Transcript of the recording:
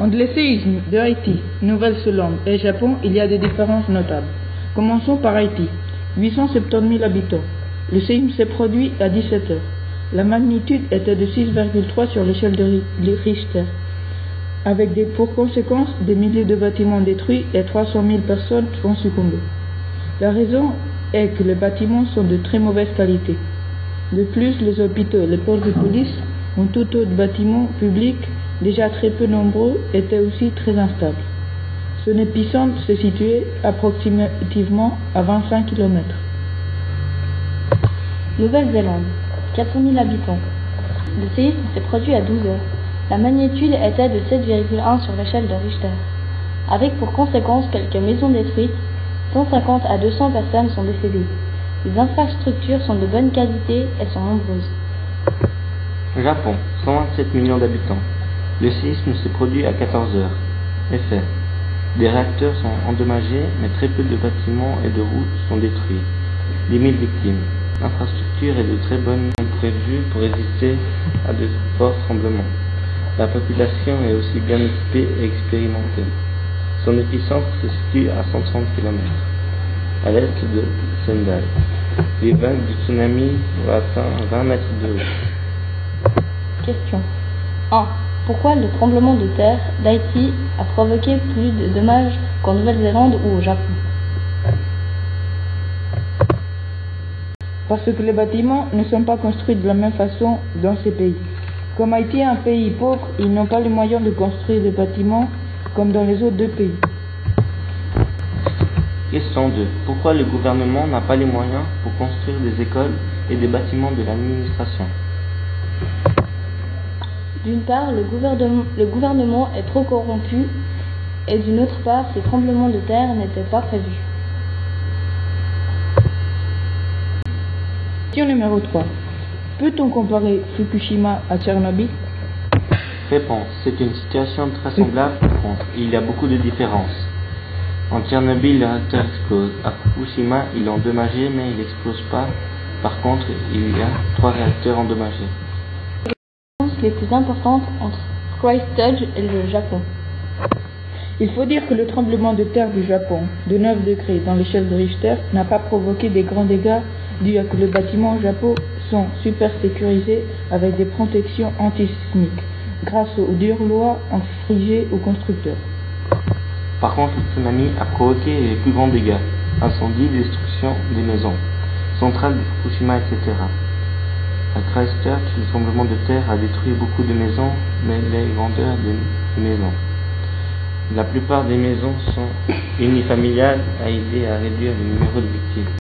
Entre les séismes de Haïti, Nouvelle-Zélande et Japon, il y a des différences notables. Commençons par Haïti. 870 000 habitants. Le séisme s'est produit à 17 heures. La magnitude était de 6,3 sur l'échelle de Richter, avec des, pour conséquence des milliers de bâtiments détruits et 300 000 personnes ont succombé. La raison est que les bâtiments sont de très mauvaise qualité. De plus, les hôpitaux les postes de police, ou tout autre bâtiment public, déjà très peu nombreux, étaient aussi très instables. Son épicentre se situait approximativement à 25 km. Nouvelle-Zélande, 400 000 habitants. Le séisme s'est produit à 12 heures. La magnitude était de 7,1 sur l'échelle de Richter, avec pour conséquence quelques maisons détruites, 150 à 200 personnes sont décédées. Les infrastructures sont de bonne qualité et sont nombreuses. Japon, 127 millions d'habitants. Le séisme s'est produit à 14 heures. Effet. Des réacteurs sont endommagés, mais très peu de bâtiments et de routes sont détruits. 10 000 victimes. L'infrastructure est de très bonne prévue pour résister à de forts tremblements. La population est aussi bien équipée et expérimentée. Son épicentre se situe à 130 km, à l'est de Sendai. Les vagues du tsunami ont atteint 20 mètres de haut. Question 1. Pourquoi le tremblement de terre d'Haïti a provoqué plus de dommages qu'en Nouvelle-Zélande ou au Japon? Parce que les bâtiments ne sont pas construits de la même façon dans ces pays. Comme Haïti est un pays pauvre, ils n'ont pas les moyens de construire des bâtiments comme dans les autres deux pays. Question 2. Pourquoi le gouvernement n'a pas les moyens pour construire des écoles et des bâtiments de l'administration? D'une part, le gouvernement, est trop corrompu et d'une autre part, ces tremblements de terre n'étaient pas prévus. Question numéro 3. Peut-on comparer Fukushima à Tchernobyl? Réponse. C'est une situation très semblable, par contre, il y a beaucoup de différences. En Tchernobyl, le réacteur explose. À Fukushima, il est endommagé, mais il n'explose pas. Par contre, il y a trois réacteurs endommagés. Les plus importantes entre Christchurch et le Japon. Il faut dire que le tremblement de terre du Japon, de 9 degrés dans l'échelle de Richter, n'a pas provoqué des grands dégâts dû à que les bâtiments au Japon sont super sécurisés avec des protections antisismiques, grâce aux dures lois infligées aux constructeurs. Par contre, le tsunami a provoqué les plus grands dégâts, incendies, destruction des maisons, centrales de Fukushima, etc. À Christchurch, le tremblement de terre a détruit beaucoup de maisons, mais les grandeurs des maisons. La plupart des maisons sont unifamiliales, a aidé à réduire le numéro de victimes.